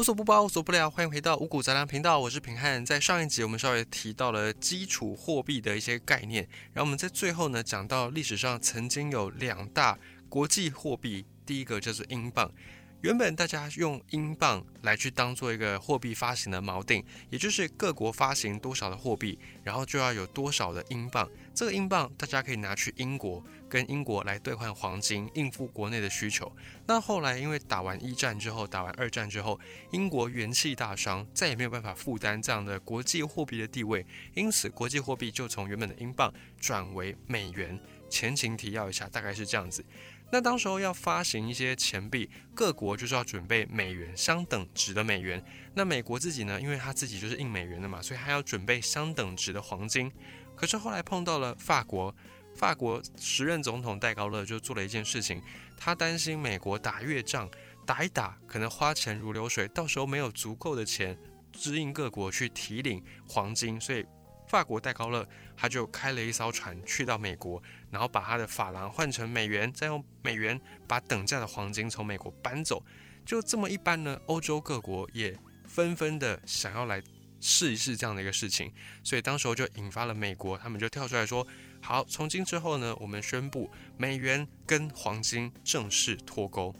无所不包，无所不聊，欢迎回到五谷杂粮频道，我是平汉。在上一集我们稍微提到了基础货币的一些概念，然后我们在最后呢讲到历史上曾经有两大国际货币，第一个就是英镑。原本大家用英镑来去当做一个货币发行的锚定，也就是各国发行多少的货币，然后就要有多少的英镑。这个英镑大家可以拿去英国，跟英国来兑换黄金，应付国内的需求。那后来因为打完一战之后，打完二战之后，英国元气大伤，再也没有办法负担这样的国际货币的地位，因此国际货币就从原本的英镑转为美元。前情提要一下，大概是这样子。那当时候要发行一些钱币，各国就是要准备美元相等值的美元。那美国自己呢，因为他自己就是印美元的嘛，所以他要准备相等值的黄金。可是后来碰到了法国，法国时任总统戴高乐就做了一件事情，他担心美国打越仗打一打，可能花钱如流水，到时候没有足够的钱支应各国去提领黄金，所以。法国戴高乐，他就开了一艘船去到美国，然后把他的法郎换成美元，再用美元把等价的黄金从美国搬走。就这么一般呢，欧洲各国也纷纷的想要来试一试这样的一个事情，所以当时候就引发了美国，他们就跳出来说：好，从今之后呢，我们宣布美元跟黄金正式脱钩。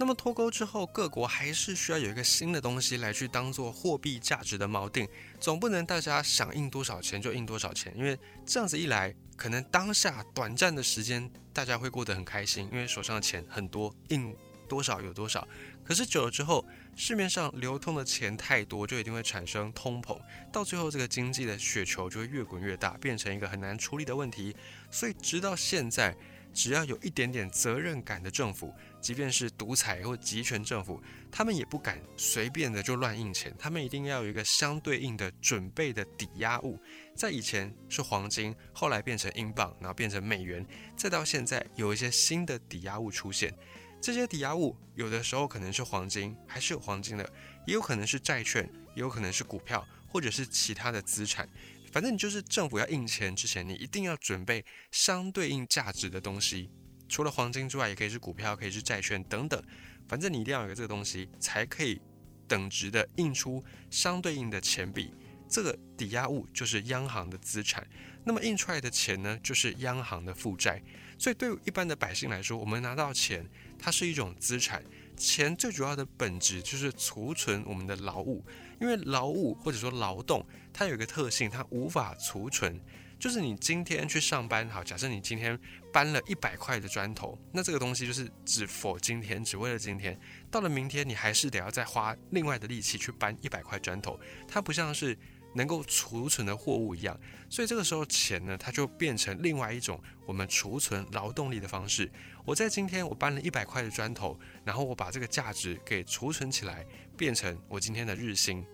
那么脱钩之后，各国还是需要有一个新的东西来去当做货币价值的锚定，总不能大家想印多少钱就印多少钱，因为这样子一来，可能当下短暂的时间大家会过得很开心，因为手上的钱很多，印多少有多少。可是久了之后，市面上流通的钱太多，就一定会产生通膨，到最后这个经济的雪球就会越滚越大，变成一个很难处理的问题。所以直到现在。只要有一点点责任感的政府，即便是独裁或集权政府，他们也不敢随便的就乱印钱，他们一定要有一个相对应的准备的抵押物。在以前是黄金，后来变成英镑，然后变成美元，再到现在有一些新的抵押物出现。这些抵押物有的时候可能是黄金，还是有黄金的，也有可能是债券，也有可能是股票，或者是其他的资产。反正你就是政府要印钱之前，你一定要准备相对应价值的东西，除了黄金之外，也可以是股票，可以是债券等等。反正你一定要有这个东西，才可以等值的印出相对应的钱币。这个抵押物就是央行的资产，那么印出来的钱呢，就是央行的负债。所以对一般的百姓来说，我们拿到钱，它是一种资产。钱最主要的本质就是储存我们的劳务，因为劳务或者说劳动，它有一个特性，它无法储存。就是你今天去上班，好，假设你今天搬了一百块的砖头，那这个东西就是只否今天，只为了今天。到了明天，你还是得要再花另外的力气去搬一百块砖头，它不像是。能够储存的货物一样，所以这个时候钱呢，它就变成另外一种我们储存劳动力的方式。我在今天我搬了一百块的砖头，然后我把这个价值给储存起来，变成我今天的日薪。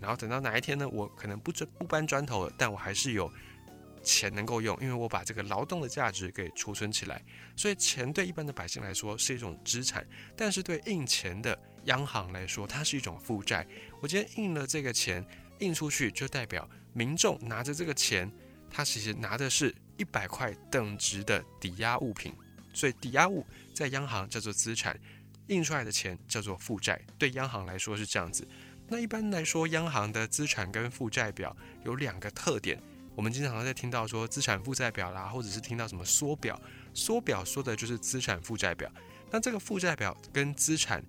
然后等到哪一天呢，我可能不不不搬砖头了，但我还是有钱能够用，因为我把这个劳动的价值给储存起来。所以钱对一般的百姓来说是一种资产，但是对印钱的央行来说，它是一种负债。我今天印了这个钱。印出去就代表民众拿着这个钱，他其实拿的是一百块等值的抵押物品，所以抵押物在央行叫做资产，印出来的钱叫做负债。对央行来说是这样子。那一般来说，央行的资产跟负债表有两个特点，我们经常在听到说资产负债表啦，或者是听到什么缩表，缩表说的就是资产负债表。那这个负债表跟资产。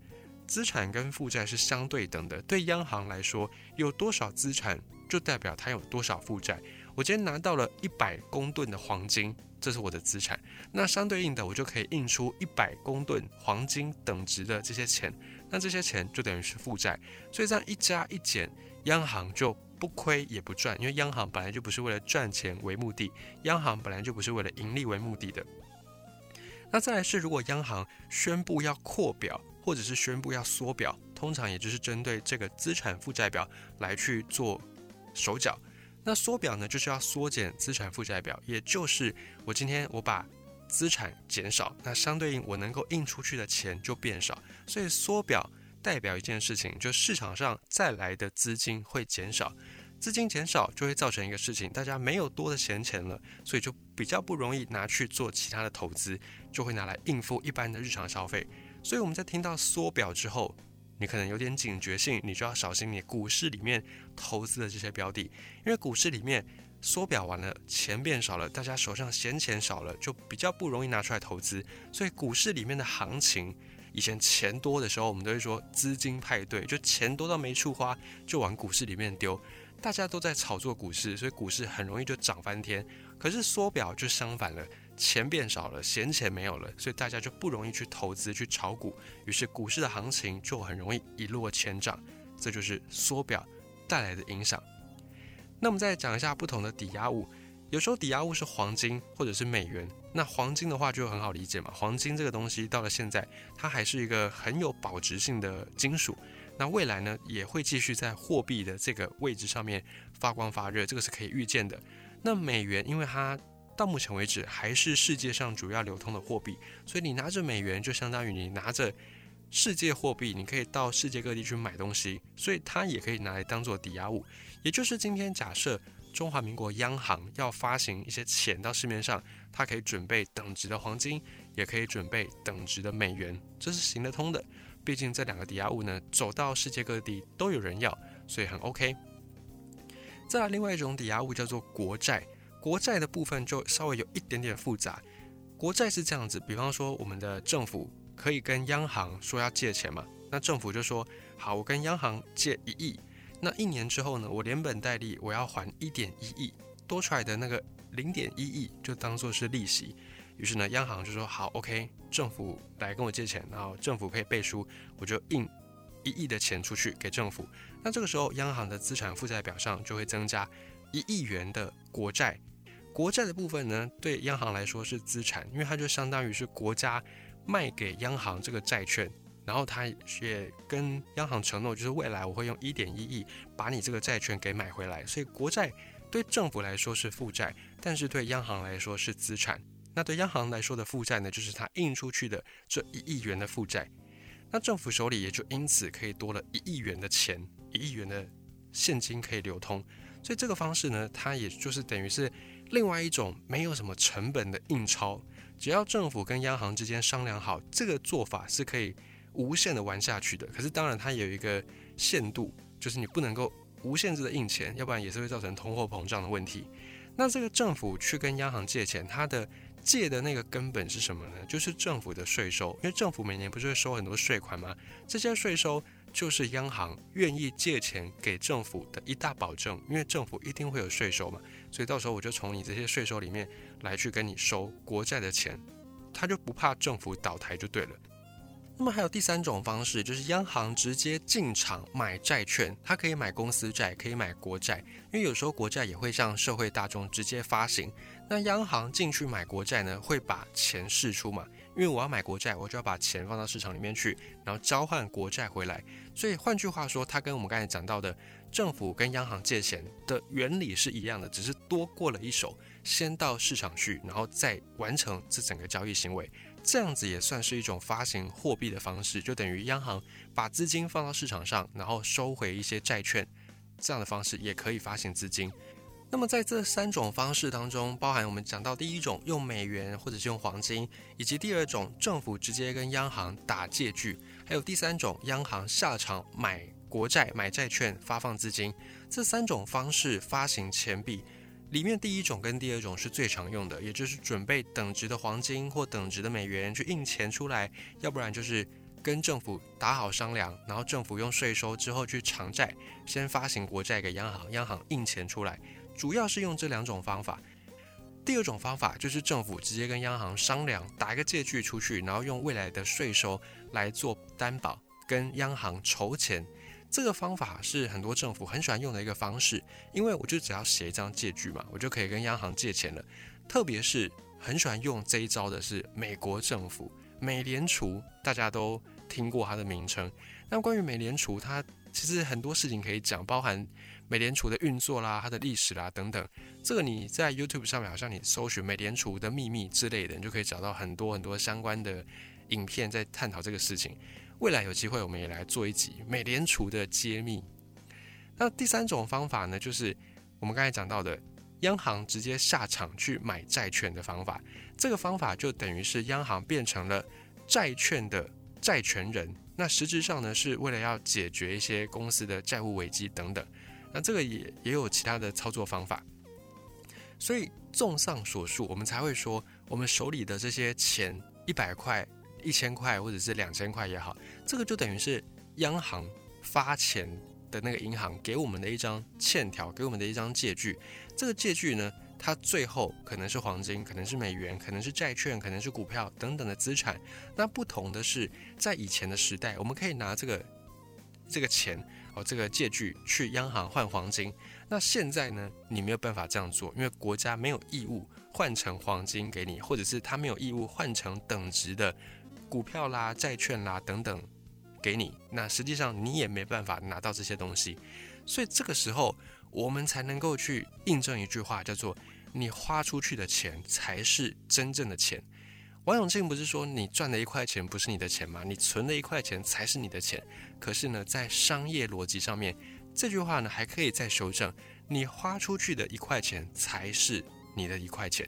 资产跟负债是相对等的。对央行来说，有多少资产就代表它有多少负债。我今天拿到了一百公吨的黄金，这是我的资产。那相对应的，我就可以印出一百公吨黄金等值的这些钱。那这些钱就等于是负债。所以这样一加一减，央行就不亏也不赚，因为央行本来就不是为了赚钱为目的，央行本来就不是为了盈利为目的的。那再来是，如果央行宣布要扩表。或者是宣布要缩表，通常也就是针对这个资产负债表来去做手脚。那缩表呢，就是要缩减资产负债表，也就是我今天我把资产减少，那相对应我能够印出去的钱就变少。所以缩表代表一件事情，就市场上再来的资金会减少，资金减少就会造成一个事情，大家没有多的闲钱了，所以就比较不容易拿去做其他的投资，就会拿来应付一般的日常消费。所以我们在听到缩表之后，你可能有点警觉性，你就要小心你股市里面投资的这些标的，因为股市里面缩表完了，钱变少了，大家手上闲钱少了，就比较不容易拿出来投资。所以股市里面的行情，以前钱多的时候，我们都会说资金派对，就钱多到没处花，就往股市里面丢。大家都在炒作股市，所以股市很容易就涨翻天。可是缩表就相反了。钱变少了，闲钱没有了，所以大家就不容易去投资、去炒股，于是股市的行情就很容易一落千丈。这就是缩表带来的影响。那我们再讲一下不同的抵押物，有时候抵押物是黄金或者是美元。那黄金的话就很好理解嘛，黄金这个东西到了现在，它还是一个很有保值性的金属。那未来呢，也会继续在货币的这个位置上面发光发热，这个是可以预见的。那美元，因为它到目前为止还是世界上主要流通的货币，所以你拿着美元就相当于你拿着世界货币，你可以到世界各地去买东西，所以它也可以拿来当做抵押物。也就是今天假设中华民国央行要发行一些钱到市面上，它可以准备等值的黄金，也可以准备等值的美元，这是行得通的。毕竟这两个抵押物呢，走到世界各地都有人要，所以很 OK。再来另外一种抵押物叫做国债。国债的部分就稍微有一点点复杂。国债是这样子，比方说我们的政府可以跟央行说要借钱嘛，那政府就说好，我跟央行借一亿，那一年之后呢，我连本带利我要还一点一亿，多出来的那个零点一亿就当做是利息。于是呢，央行就说好，OK，政府来跟我借钱，然后政府可以背书，我就印一亿的钱出去给政府。那这个时候，央行的资产负债表上就会增加一亿元的国债。国债的部分呢，对央行来说是资产，因为它就相当于是国家卖给央行这个债券，然后它也跟央行承诺，就是未来我会用一点一亿把你这个债券给买回来。所以国债对政府来说是负债，但是对央行来说是资产。那对央行来说的负债呢，就是它印出去的这一亿元的负债，那政府手里也就因此可以多了一亿元的钱，一亿元的现金可以流通。所以这个方式呢，它也就是等于是。另外一种没有什么成本的印钞，只要政府跟央行之间商量好，这个做法是可以无限的玩下去的。可是当然它有一个限度，就是你不能够无限制的印钱，要不然也是会造成通货膨胀的问题。那这个政府去跟央行借钱，它的借的那个根本是什么呢？就是政府的税收，因为政府每年不是会收很多税款吗？这些税收。就是央行愿意借钱给政府的一大保证，因为政府一定会有税收嘛，所以到时候我就从你这些税收里面来去跟你收国债的钱，他就不怕政府倒台就对了。那么还有第三种方式，就是央行直接进场买债券，它可以买公司债，可以买国债，因为有时候国债也会向社会大众直接发行，那央行进去买国债呢，会把钱释出嘛。因为我要买国债，我就要把钱放到市场里面去，然后交换国债回来。所以换句话说，它跟我们刚才讲到的政府跟央行借钱的原理是一样的，只是多过了一手，先到市场去，然后再完成这整个交易行为。这样子也算是一种发行货币的方式，就等于央行把资金放到市场上，然后收回一些债券，这样的方式也可以发行资金。那么在这三种方式当中，包含我们讲到第一种用美元或者是用黄金，以及第二种政府直接跟央行打借据，还有第三种央行下场买国债、买债券发放资金，这三种方式发行钱币里面，第一种跟第二种是最常用的，也就是准备等值的黄金或等值的美元去印钱出来，要不然就是跟政府打好商量，然后政府用税收之后去偿债，先发行国债给央行，央行印钱出来。主要是用这两种方法，第二种方法就是政府直接跟央行商量，打一个借据出去，然后用未来的税收来做担保，跟央行筹钱。这个方法是很多政府很喜欢用的一个方式，因为我就只要写一张借据嘛，我就可以跟央行借钱了。特别是很喜欢用这一招的是美国政府，美联储，大家都听过它的名称。那关于美联储，它其实很多事情可以讲，包含。美联储的运作啦，它的历史啦等等，这个你在 YouTube 上面好像你搜寻“美联储的秘密”之类的，你就可以找到很多很多相关的影片在探讨这个事情。未来有机会我们也来做一集美联储的揭秘。那第三种方法呢，就是我们刚才讲到的央行直接下场去买债券的方法。这个方法就等于是央行变成了债券的债权人，那实质上呢，是为了要解决一些公司的债务危机等等。那这个也也有其他的操作方法。所以综上所述，我们才会说，我们手里的这些钱，一百块、一千块或者是两千块也好，这个就等于是央行发钱的那个银行给我们的一张欠条，给我们的一张借据。这个借据呢？它最后可能是黄金，可能是美元，可能是债券，可能是股票等等的资产。那不同的是，在以前的时代，我们可以拿这个这个钱哦，这个借据去央行换黄金。那现在呢，你没有办法这样做，因为国家没有义务换成黄金给你，或者是他没有义务换成等值的股票啦、债券啦等等给你。那实际上你也没办法拿到这些东西，所以这个时候。我们才能够去印证一句话，叫做“你花出去的钱才是真正的钱”。王永庆不是说你赚的一块钱不是你的钱吗？你存的一块钱才是你的钱。可是呢，在商业逻辑上面，这句话呢还可以再修正：你花出去的一块钱才是你的一块钱。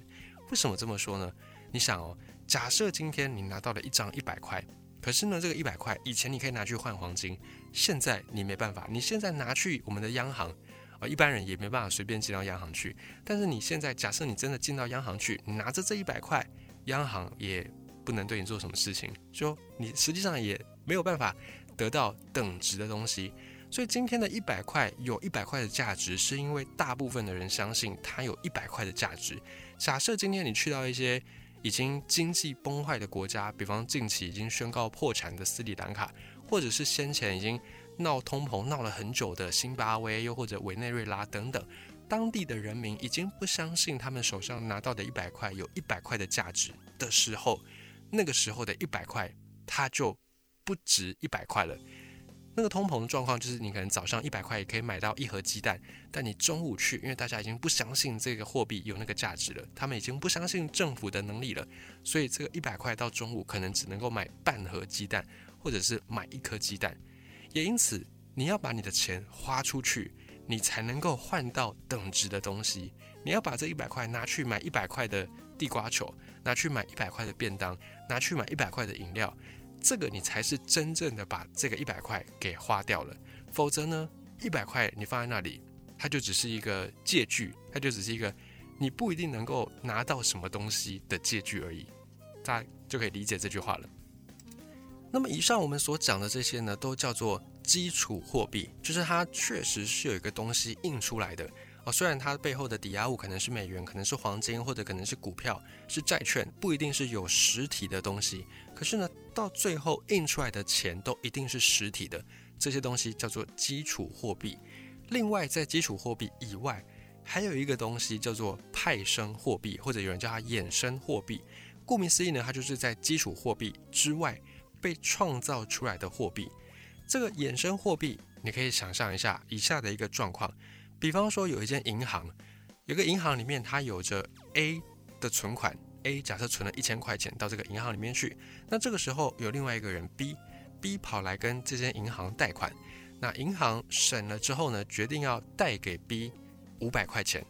为什么这么说呢？你想哦，假设今天你拿到了一张一百块，可是呢，这个一百块以前你可以拿去换黄金，现在你没办法，你现在拿去我们的央行。啊，一般人也没办法随便进到央行去。但是你现在假设你真的进到央行去，你拿着这一百块，央行也不能对你做什么事情，就你实际上也没有办法得到等值的东西。所以今天的一百块有一百块的价值，是因为大部分的人相信它有一百块的价值。假设今天你去到一些已经经济崩坏的国家，比方近期已经宣告破产的斯里兰卡，或者是先前已经。闹通膨闹了很久的辛巴威，又或者委内瑞拉等等，当地的人民已经不相信他们手上拿到的一百块有一百块的价值的时候，那个时候的一百块它就不值一百块了。那个通膨的状况就是，你可能早上一百块也可以买到一盒鸡蛋，但你中午去，因为大家已经不相信这个货币有那个价值了，他们已经不相信政府的能力了，所以这个一百块到中午可能只能够买半盒鸡蛋，或者是买一颗鸡蛋。也因此，你要把你的钱花出去，你才能够换到等值的东西。你要把这一百块拿去买一百块的地瓜球，拿去买一百块的便当，拿去买一百块的饮料，这个你才是真正的把这个一百块给花掉了。否则呢，一百块你放在那里，它就只是一个借据，它就只是一个你不一定能够拿到什么东西的借据而已。大家就可以理解这句话了。那么以上我们所讲的这些呢，都叫做基础货币，就是它确实是有一个东西印出来的哦。虽然它背后的抵押物可能是美元，可能是黄金，或者可能是股票、是债券，不一定是有实体的东西。可是呢，到最后印出来的钱都一定是实体的，这些东西叫做基础货币。另外，在基础货币以外，还有一个东西叫做派生货币，或者有人叫它衍生货币。顾名思义呢，它就是在基础货币之外。被创造出来的货币，这个衍生货币，你可以想象一下以下的一个状况：，比方说有一间银行，有个银行里面它有着 A 的存款，A 假设存了一千块钱到这个银行里面去，那这个时候有另外一个人 B，B 跑来跟这间银行贷款，那银行审了之后呢，决定要贷给 B 五百块钱，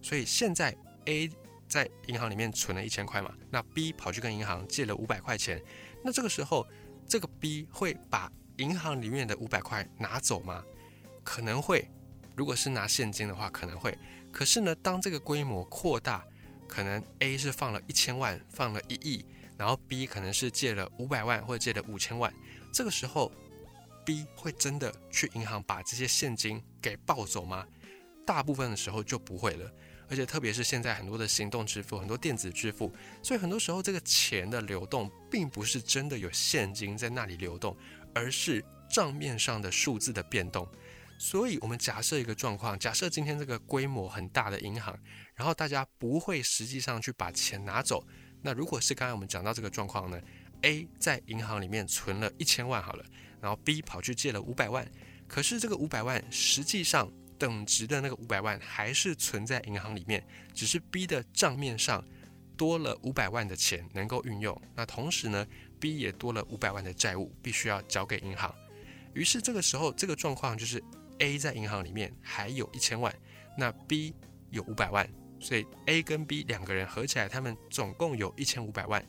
所以现在 A 在银行里面存了一千块嘛，那 B 跑去跟银行借了五百块钱。那这个时候，这个 B 会把银行里面的五百块拿走吗？可能会，如果是拿现金的话，可能会。可是呢，当这个规模扩大，可能 A 是放了一千万，放了一亿，然后 B 可能是借了五百万或者借了五千万，这个时候 B 会真的去银行把这些现金给抱走吗？大部分的时候就不会了。而且特别是现在很多的行动支付，很多电子支付，所以很多时候这个钱的流动并不是真的有现金在那里流动，而是账面上的数字的变动。所以，我们假设一个状况，假设今天这个规模很大的银行，然后大家不会实际上去把钱拿走。那如果是刚才我们讲到这个状况呢？A 在银行里面存了一千万好了，然后 B 跑去借了五百万，可是这个五百万实际上。等值的那个五百万还是存在银行里面，只是 B 的账面上多了五百万的钱能够运用。那同时呢，B 也多了五百万的债务必须要交给银行。于是这个时候，这个状况就是 A 在银行里面还有一千万，那 B 有五百万，所以 A 跟 B 两个人合起来，他们总共有一千五百万。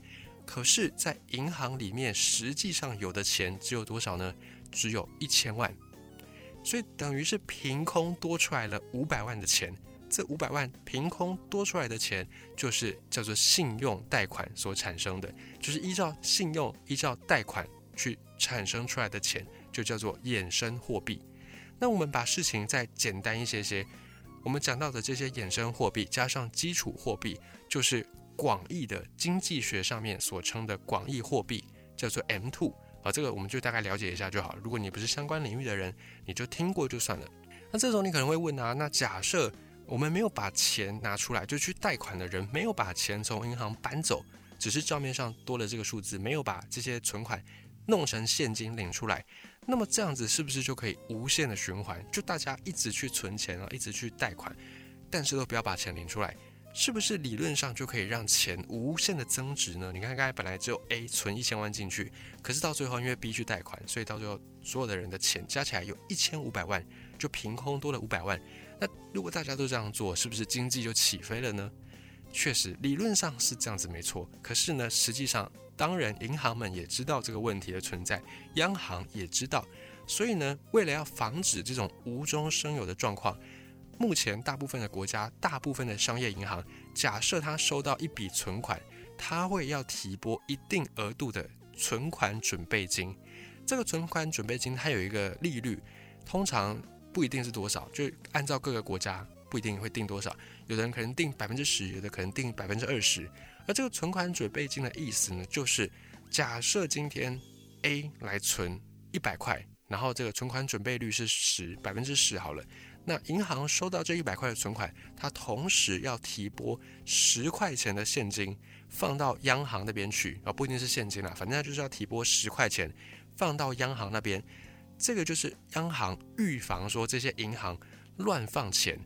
可是，在银行里面实际上有的钱只有多少呢？只有一千万，所以等于是凭空多出来了五百万的钱。这五百万凭空多出来的钱，就是叫做信用贷款所产生的，就是依照信用、依照贷款去产生出来的钱，就叫做衍生货币。那我们把事情再简单一些些，我们讲到的这些衍生货币加上基础货币，就是广义的经济学上面所称的广义货币，叫做 M two 啊。这个我们就大概了解一下就好。如果你不是相关领域的人，你就听过就算了。那这时候你可能会问啊，那假设我们没有把钱拿出来，就去贷款的人没有把钱从银行搬走，只是账面上多了这个数字，没有把这些存款弄成现金领出来。那么这样子是不是就可以无限的循环？就大家一直去存钱啊，一直去贷款，但是都不要把钱领出来，是不是理论上就可以让钱无限的增值呢？你看刚才本来只有 A 存一千万进去，可是到最后因为 B 去贷款，所以到最后所有的人的钱加起来有一千五百万，就凭空多了五百万。那如果大家都这样做，是不是经济就起飞了呢？确实，理论上是这样子没错。可是呢，实际上，当然银行们也知道这个问题的存在，央行也知道。所以呢，为了要防止这种无中生有的状况，目前大部分的国家、大部分的商业银行，假设他收到一笔存款，他会要提拨一定额度的存款准备金。这个存款准备金它有一个利率，通常。不一定是多少，就按照各个国家不一定会定多少，有的人可能定百分之十，有的可能定百分之二十。而这个存款准备金的意思呢，就是假设今天 A 来存一百块，然后这个存款准备率是十百分之十好了，那银行收到这一百块的存款，它同时要提拨十块钱的现金放到央行那边去啊，不一定是现金啦，反正就是要提拨十块钱放到央行那边。这个就是央行预防说这些银行乱放钱，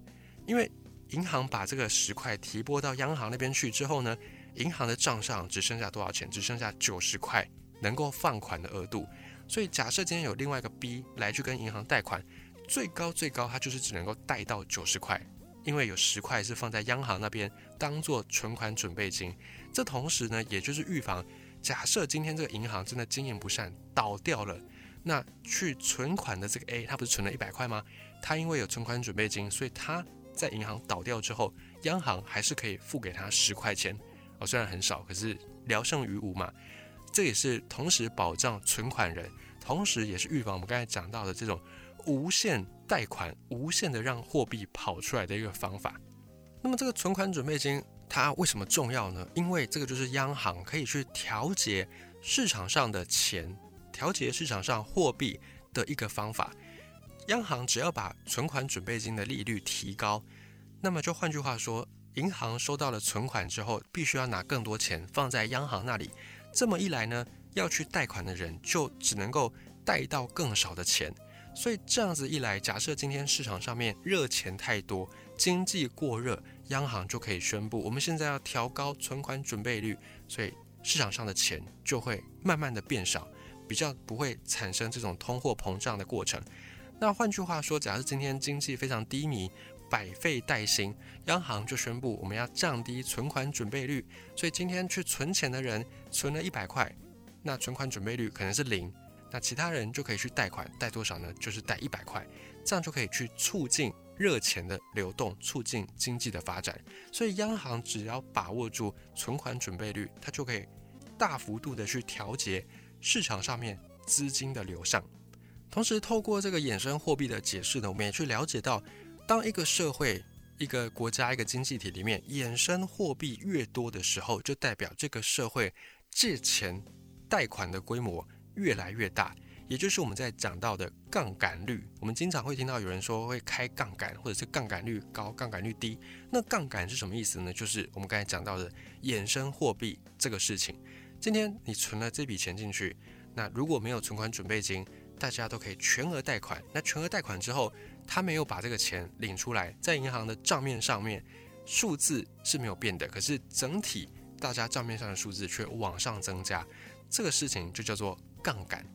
因为银行把这个十块提拨到央行那边去之后呢，银行的账上只剩下多少钱？只剩下九十块能够放款的额度。所以假设今天有另外一个 B 来去跟银行贷款，最高最高它就是只能够贷到九十块，因为有十块是放在央行那边当做存款准备金。这同时呢，也就是预防假设今天这个银行真的经营不善倒掉了。那去存款的这个 A，他不是存了一百块吗？他因为有存款准备金，所以他在银行倒掉之后，央行还是可以付给他十块钱。哦，虽然很少，可是聊胜于无嘛。这也是同时保障存款人，同时也是预防我们刚才讲到的这种无限贷款、无限的让货币跑出来的一个方法。那么这个存款准备金它为什么重要呢？因为这个就是央行可以去调节市场上的钱。调节市场上货币的一个方法，央行只要把存款准备金的利率提高，那么就换句话说，银行收到了存款之后，必须要拿更多钱放在央行那里。这么一来呢，要去贷款的人就只能够贷到更少的钱。所以这样子一来，假设今天市场上面热钱太多，经济过热，央行就可以宣布，我们现在要调高存款准备率，所以市场上的钱就会慢慢的变少。比较不会产生这种通货膨胀的过程。那换句话说，假设今天经济非常低迷，百废待兴，央行就宣布我们要降低存款准备率。所以今天去存钱的人存了一百块，那存款准备率可能是零，那其他人就可以去贷款，贷多少呢？就是贷一百块，这样就可以去促进热钱的流动，促进经济的发展。所以央行只要把握住存款准备率，它就可以大幅度的去调节。市场上面资金的流向，同时透过这个衍生货币的解释呢，我们也去了解到，当一个社会、一个国家、一个经济体里面衍生货币越多的时候，就代表这个社会借钱贷款的规模越来越大，也就是我们在讲到的杠杆率。我们经常会听到有人说会开杠杆，或者是杠杆率高、杠杆率低。那杠杆是什么意思呢？就是我们刚才讲到的衍生货币这个事情。今天你存了这笔钱进去，那如果没有存款准备金，大家都可以全额贷款。那全额贷款之后，他没有把这个钱领出来，在银行的账面上面数字是没有变的，可是整体大家账面上的数字却往上增加，这个事情就叫做杠杆。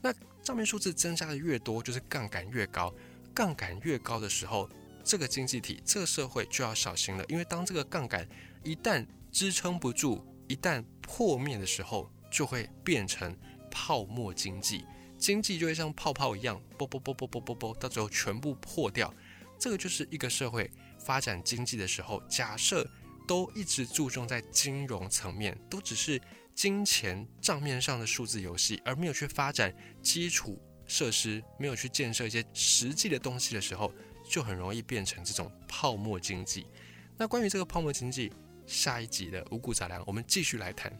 那账面数字增加的越多，就是杠杆越高。杠杆越高的时候，这个经济体、这个社会就要小心了，因为当这个杠杆一旦支撑不住。一旦破灭的时候，就会变成泡沫经济，经济就会像泡泡一样，啵啵啵啵啵啵啵，到最后全部破掉。这个就是一个社会发展经济的时候，假设都一直注重在金融层面，都只是金钱账面上的数字游戏，而没有去发展基础设施，没有去建设一些实际的东西的时候，就很容易变成这种泡沫经济。那关于这个泡沫经济，下一集的五谷杂粮，我们继续来谈。